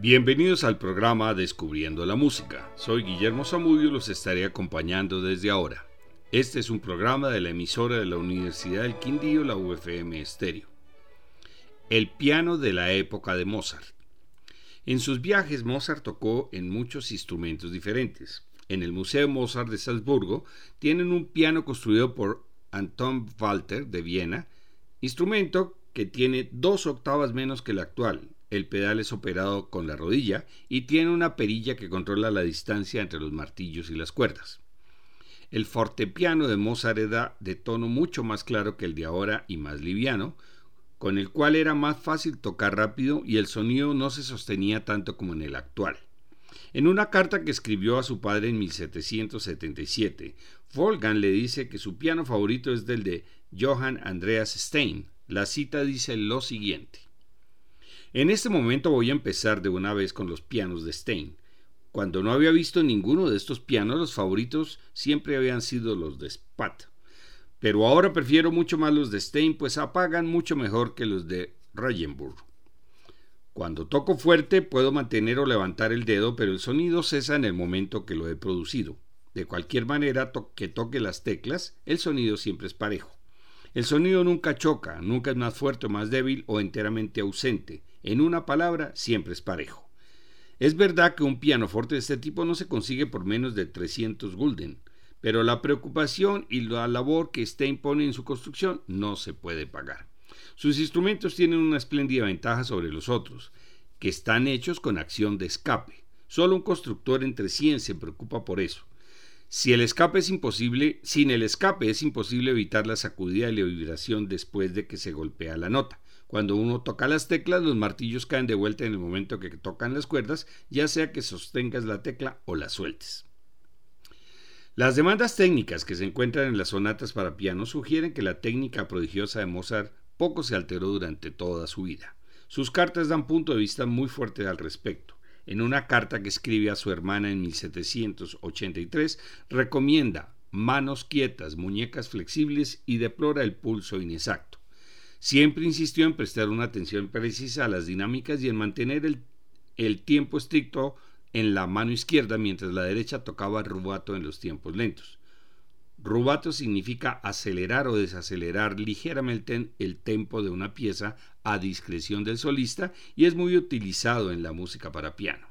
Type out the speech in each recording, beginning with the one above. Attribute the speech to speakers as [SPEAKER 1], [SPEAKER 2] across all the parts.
[SPEAKER 1] Bienvenidos al programa Descubriendo la Música. Soy Guillermo Zamudio y los estaré acompañando desde ahora. Este es un programa de la emisora de la Universidad del Quindío, la UFM Estéreo. El piano de la época de Mozart. En sus viajes Mozart tocó en muchos instrumentos diferentes. En el Museo Mozart de Salzburgo tienen un piano construido por Anton Walter de Viena, instrumento que tiene dos octavas menos que el actual, el pedal es operado con la rodilla y tiene una perilla que controla la distancia entre los martillos y las cuerdas. El fortepiano de Mozart era de tono mucho más claro que el de ahora y más liviano, con el cual era más fácil tocar rápido y el sonido no se sostenía tanto como en el actual. En una carta que escribió a su padre en 1777, Wolfgang le dice que su piano favorito es del de Johann Andreas Stein. La cita dice lo siguiente. En este momento voy a empezar de una vez con los pianos de Stein. Cuando no había visto ninguno de estos pianos, los favoritos siempre habían sido los de Spat. Pero ahora prefiero mucho más los de Stein, pues apagan mucho mejor que los de Regenburg. Cuando toco fuerte puedo mantener o levantar el dedo, pero el sonido cesa en el momento que lo he producido. De cualquier manera que toque las teclas, el sonido siempre es parejo. El sonido nunca choca, nunca es más fuerte o más débil o enteramente ausente. En una palabra, siempre es parejo. Es verdad que un pianoforte de este tipo no se consigue por menos de 300 gulden, pero la preocupación y la labor que Stein pone en su construcción no se puede pagar. Sus instrumentos tienen una espléndida ventaja sobre los otros, que están hechos con acción de escape. Solo un constructor entre 100 se preocupa por eso. Si el escape es imposible, sin el escape es imposible evitar la sacudida y la vibración después de que se golpea la nota. Cuando uno toca las teclas, los martillos caen de vuelta en el momento que tocan las cuerdas, ya sea que sostengas la tecla o la sueltes. Las demandas técnicas que se encuentran en las sonatas para piano sugieren que la técnica prodigiosa de Mozart poco se alteró durante toda su vida. Sus cartas dan punto de vista muy fuerte al respecto. En una carta que escribe a su hermana en 1783, recomienda manos quietas, muñecas flexibles y deplora el pulso inexacto. Siempre insistió en prestar una atención precisa a las dinámicas y en mantener el, tiempo estricto en la mano izquierda mientras la derecha tocaba rubato en los tiempos lentos. Rubato significa acelerar o desacelerar ligeramente el tempo de una pieza a discreción del solista y es muy utilizado en la música para piano.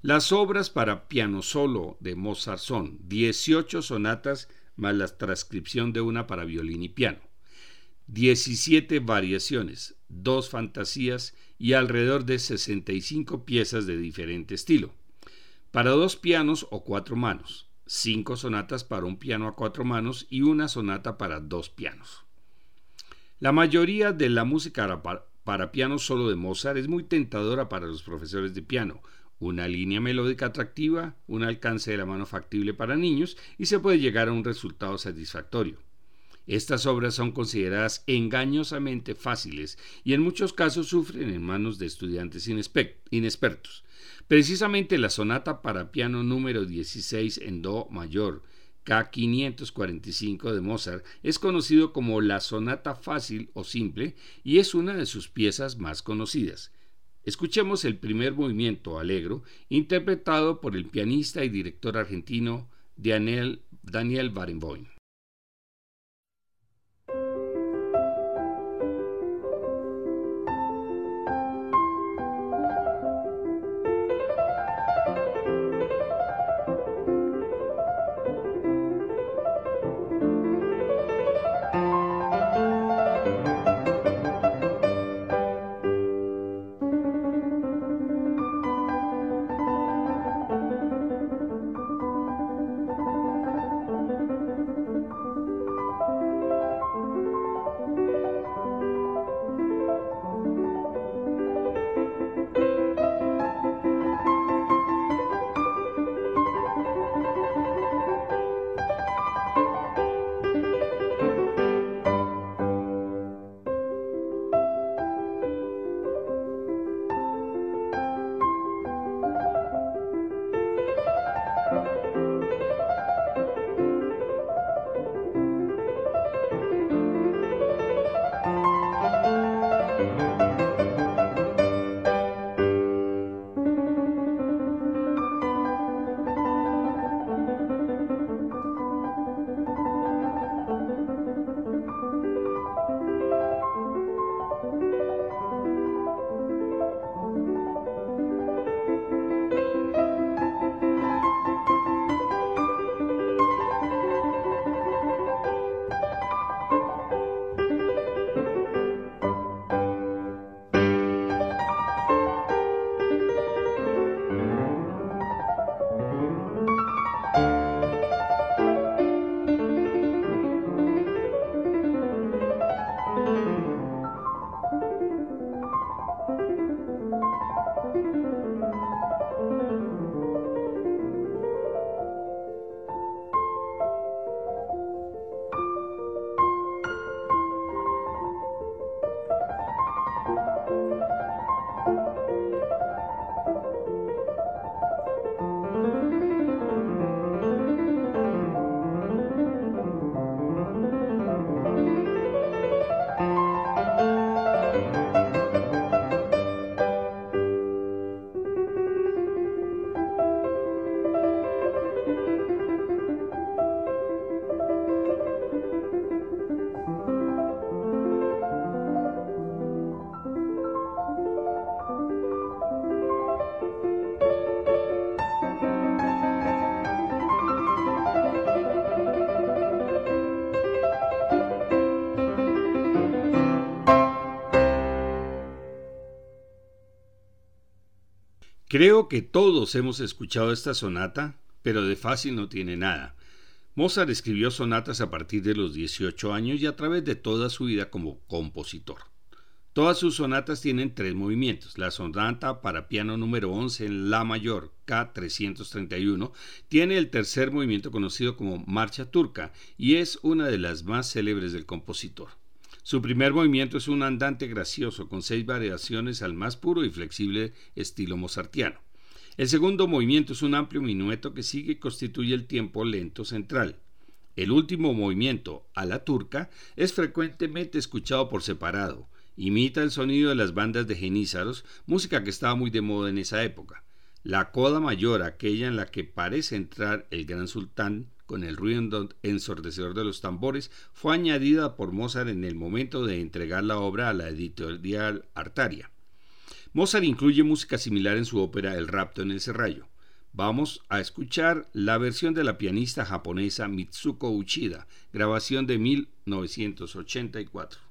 [SPEAKER 1] Las obras para piano solo de Mozart son 18 sonatas más la transcripción de una para violín y piano, 17 variaciones, dos fantasías y alrededor de 65 piezas de diferente estilo, para dos pianos o cuatro manos, cinco sonatas para un piano a cuatro manos y una sonata para dos pianos. La mayoría de la música para, piano solo de Mozart es muy tentadora para los profesores de piano, una línea melódica atractiva, un alcance de la mano factible para niños y se puede llegar a un resultado satisfactorio. Estas obras son consideradas engañosamente fáciles y en muchos casos sufren en manos de estudiantes inexpertos. Precisamente la sonata para piano número 16 en Do mayor, K545 de Mozart, es conocido como la sonata fácil o simple y es una de sus piezas más conocidas. Escuchemos el primer movimiento alegro, interpretado por el pianista y director argentino Daniel, Daniel Barenboim. Creo que todos hemos escuchado esta sonata, pero de fácil no tiene nada. Mozart escribió sonatas a partir de los 18 años y a través de toda su vida como compositor. Todas sus sonatas tienen tres movimientos. La sonata para piano número 11 en La mayor, K331, tiene el tercer movimiento conocido como Marcha Turca y es una de las más célebres del compositor. Su primer movimiento es un andante gracioso con seis variaciones al más puro y flexible estilo mozartiano. El segundo movimiento es un amplio minueto que sigue y constituye el tiempo lento central. El último movimiento, a la turca, es frecuentemente escuchado por separado. Imita el sonido de las bandas de genízaros, música que estaba muy de moda en esa época. La coda mayor, aquella en la que parece entrar el gran sultán, con el ruido ensordecedor de los tambores, fue añadida por Mozart en el momento de entregar la obra a la editorial Artaria. Mozart incluye música similar en su ópera El rapto en el serrallo. Vamos a escuchar la versión de la pianista japonesa Mitsuko Uchida, grabación de 1984.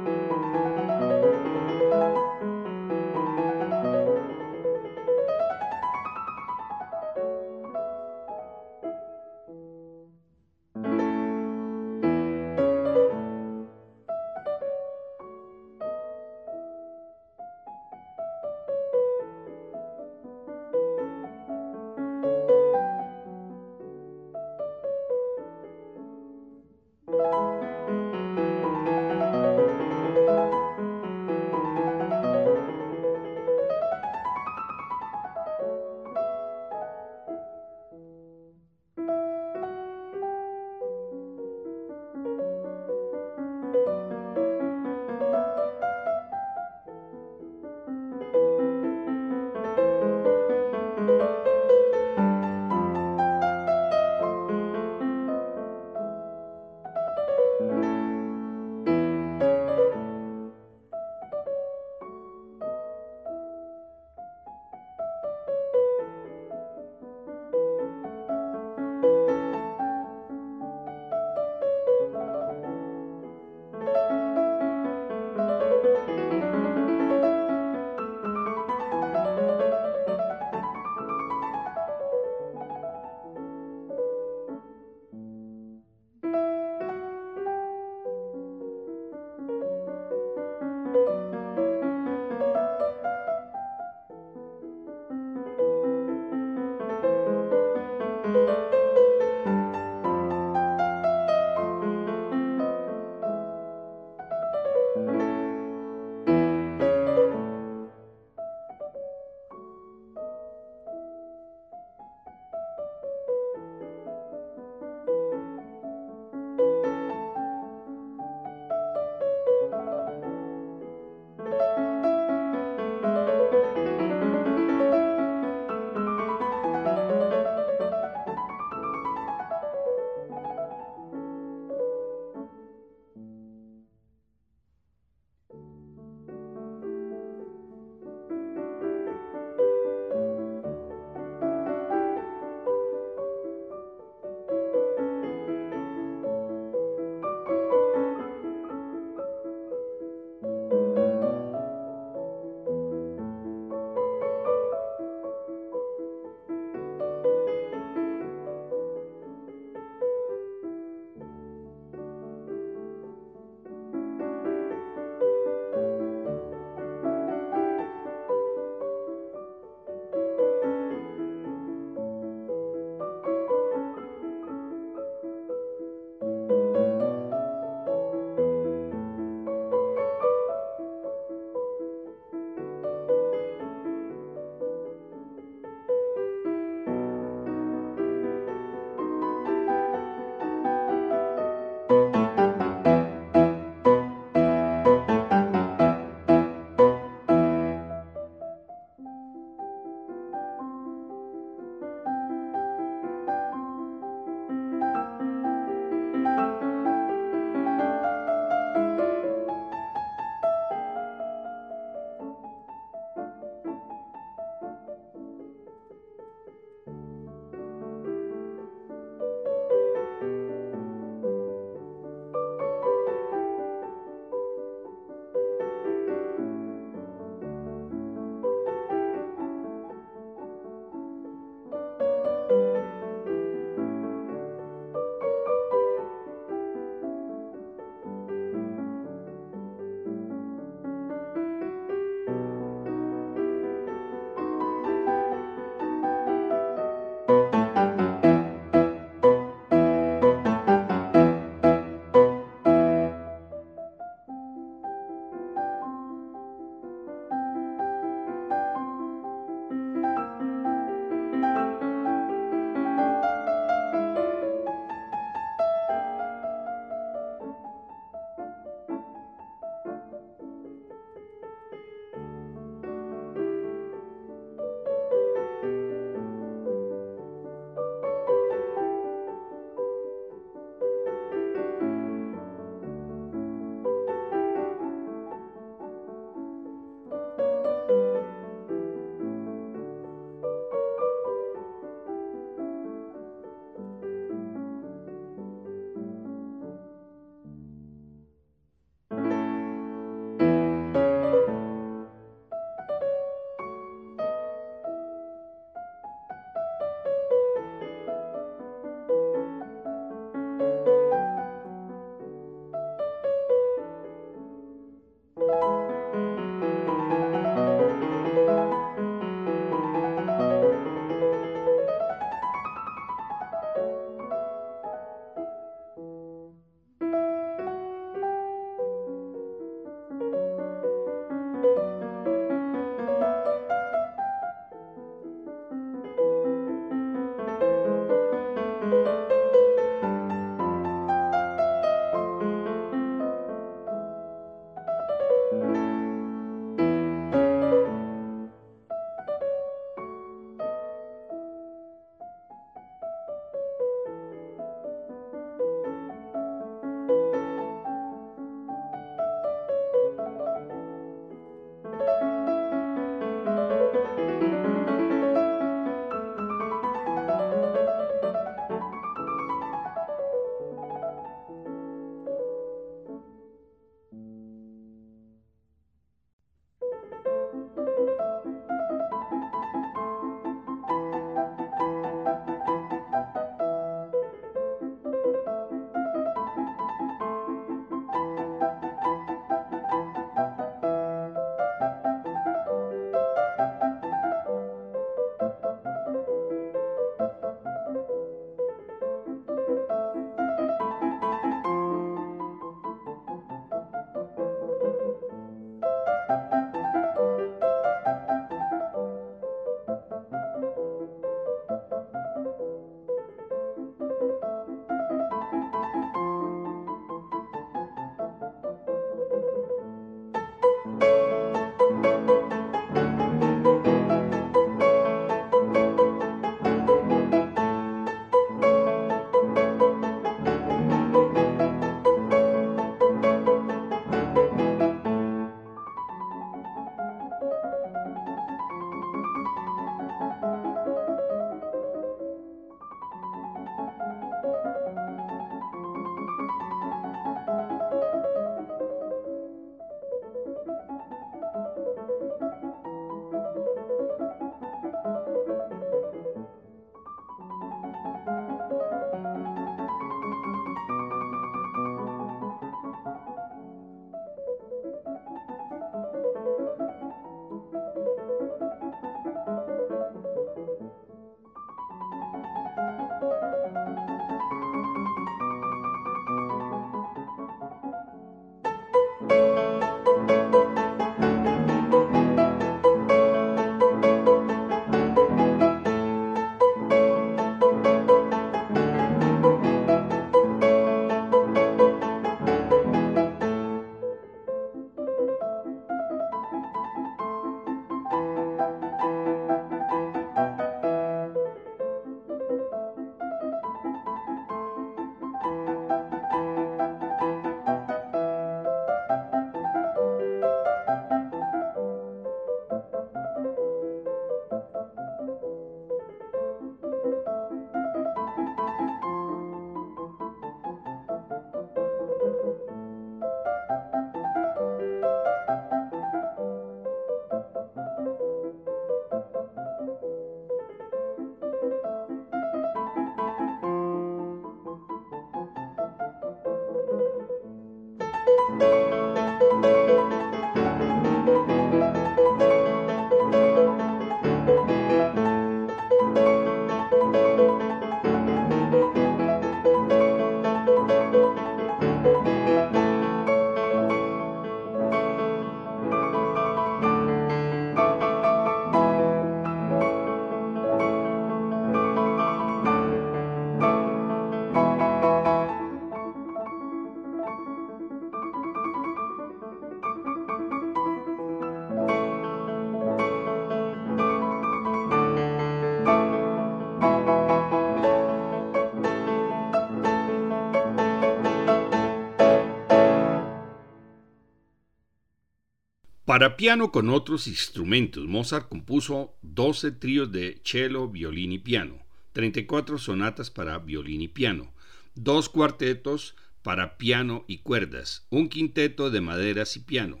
[SPEAKER 1] Para piano con otros instrumentos, Mozart compuso 12 tríos de cello, violín y piano, 34 sonatas para violín y piano, dos cuartetos para piano y cuerdas, un quinteto de maderas y piano,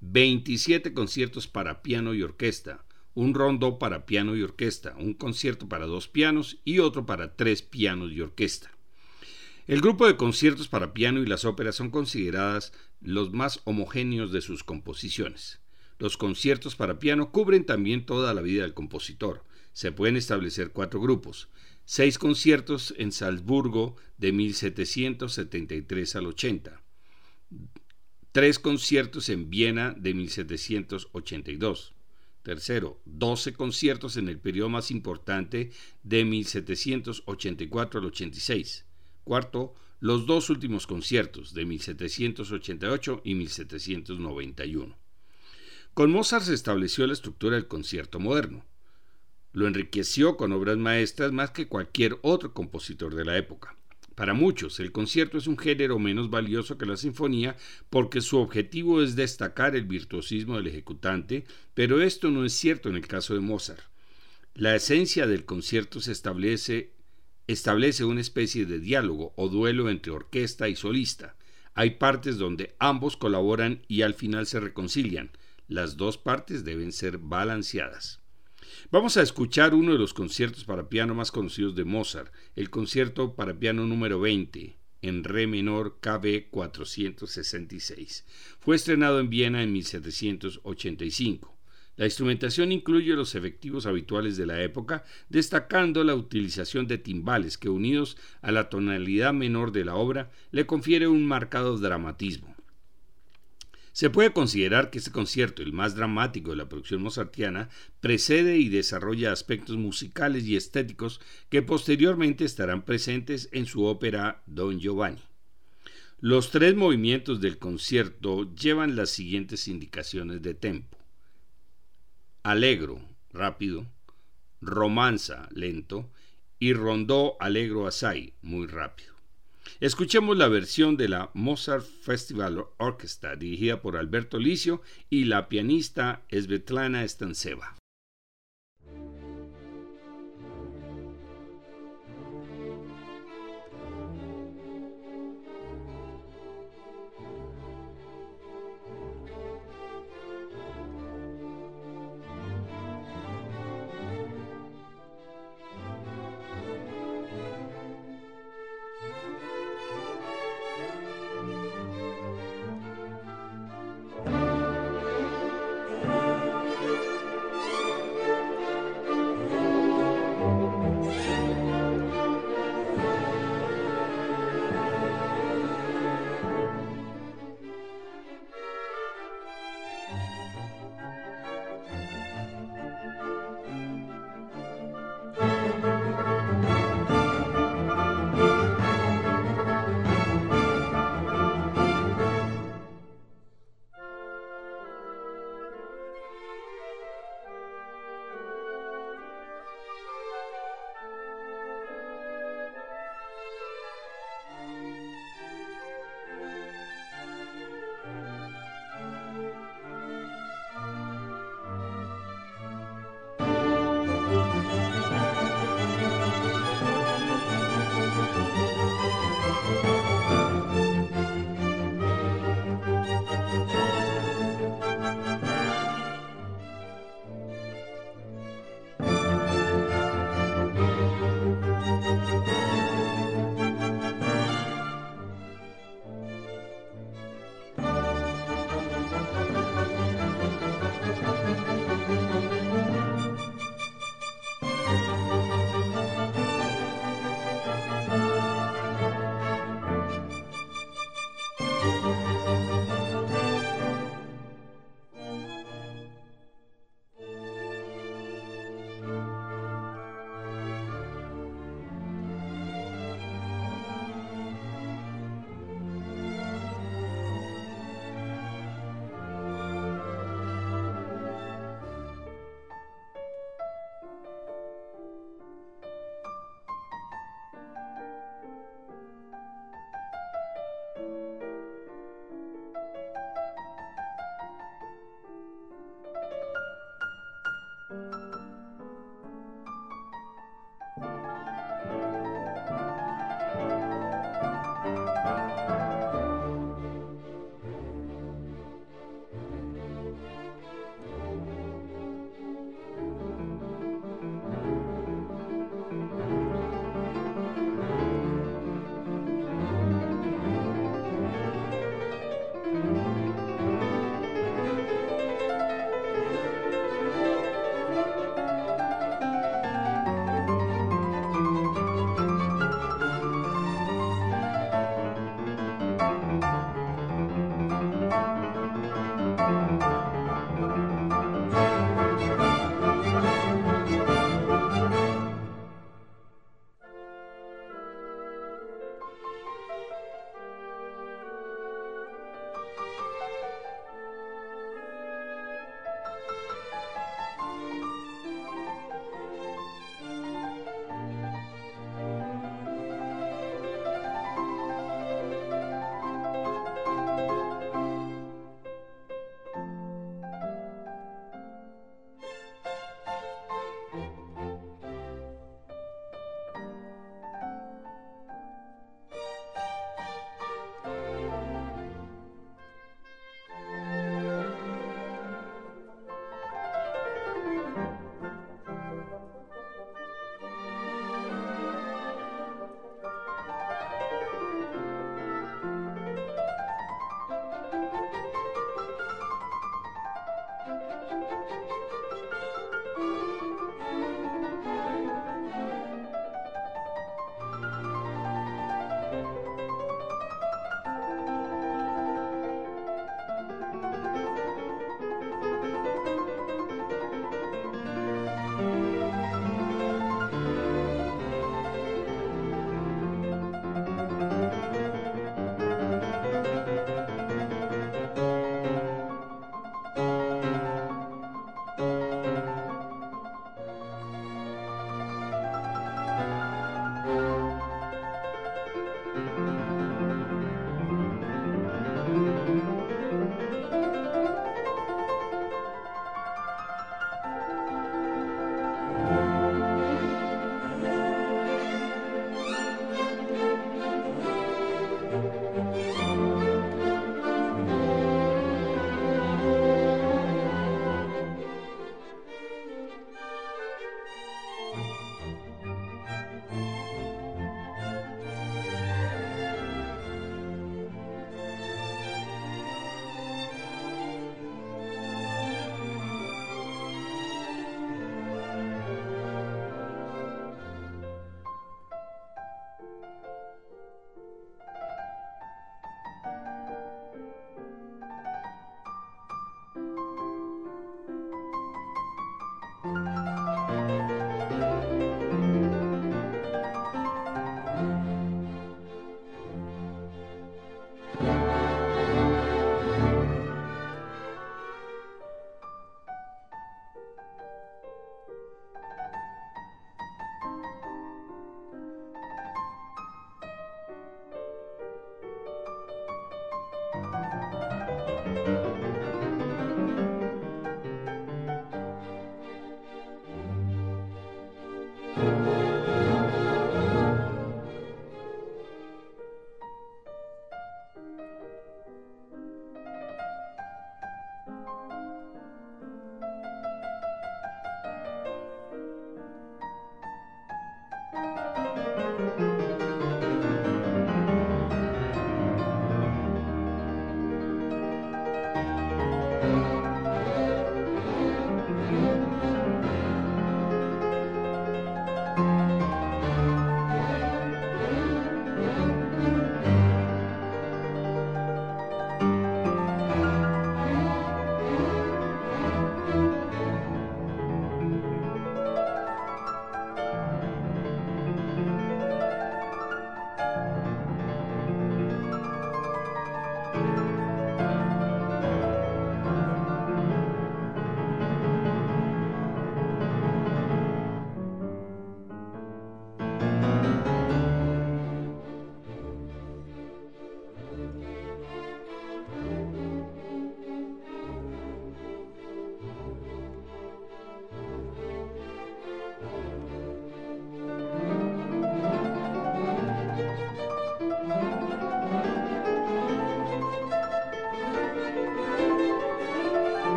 [SPEAKER 1] 27 conciertos para piano y orquesta, un rondo para piano y orquesta, un concierto para dos pianos y otro para tres pianos y orquesta. El grupo de conciertos para piano y las óperas son consideradas los más homogéneos de sus composiciones. Los conciertos para piano cubren también toda la vida del compositor. Se pueden establecer cuatro grupos. Seis conciertos en Salzburgo de 1773 al 80. Tres conciertos en Viena de 1782. Tercero, 12 conciertos en el periodo más importante de 1784 al 86. Cuarto, los dos últimos conciertos de 1788 y 1791. Con Mozart se estableció la estructura del concierto moderno. Lo enriqueció con obras maestras más que cualquier otro compositor de la época. Para muchos, el concierto es un género menos valioso que la sinfonía porque su objetivo es destacar el virtuosismo del ejecutante, pero esto no es cierto en el caso de Mozart. La esencia del concierto se establece, establece una especie de diálogo o duelo entre orquesta y solista. Hay partes donde ambos colaboran y al final se reconcilian. Las dos partes deben ser balanceadas. Vamos a escuchar uno de los conciertos para piano más conocidos de Mozart, el concierto para piano número 20, en re menor KB 466. Fue estrenado en Viena en 1785. La instrumentación incluye los efectivos habituales de la época, destacando la utilización de timbales que unidos a la tonalidad menor de la obra le confiere un marcado dramatismo. Se puede considerar que este concierto, el más dramático de la producción mozartiana, precede y desarrolla aspectos musicales y estéticos que posteriormente estarán presentes en su ópera Don Giovanni. Los tres movimientos del concierto llevan las siguientes indicaciones de tempo. Alegro, rápido, romanza, lento, y rondó alegro assai, muy rápido. Escuchemos la versión de la Mozart Festival Orchestra dirigida por Alberto Licio y la pianista Svetlana Stanceva.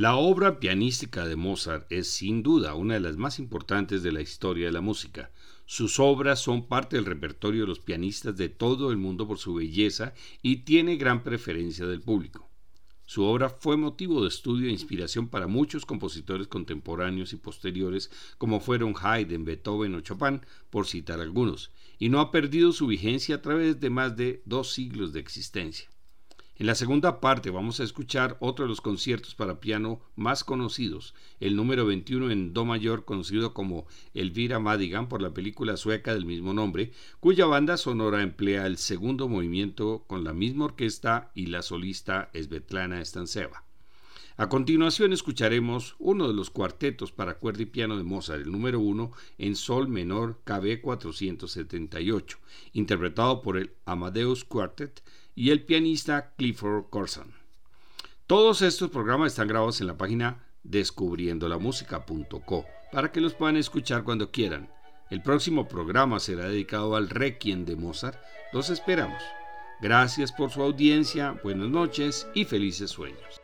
[SPEAKER 1] La obra pianística de Mozart es sin duda una de las más importantes de la historia de la música. Sus obras son parte del repertorio de los pianistas de todo el mundo por su belleza y tiene gran preferencia del público. Su obra fue motivo de estudio e inspiración para muchos compositores contemporáneos y posteriores, como fueron Haydn, Beethoven o Chopin, por citar algunos, y no ha perdido su vigencia a través de más de dos siglos de existencia. En la segunda parte vamos a escuchar otro de los conciertos para piano más conocidos, el número 21 en Do mayor conocido como Elvira Madigan por la película sueca del mismo nombre, cuya banda sonora emplea el segundo movimiento con la misma orquesta y la solista Svetlana Stanseva. A continuación escucharemos uno de los cuartetos para cuerda y piano de Mozart, el número 1 en Sol menor KB 478, interpretado por el Amadeus Quartet y el pianista Clifford Corson. Todos estos programas están grabados en la página descubriendolamusica.co para que los puedan escuchar cuando quieran. El próximo programa será dedicado al Requiem de Mozart. Los esperamos. Gracias por su audiencia, buenas noches y felices sueños.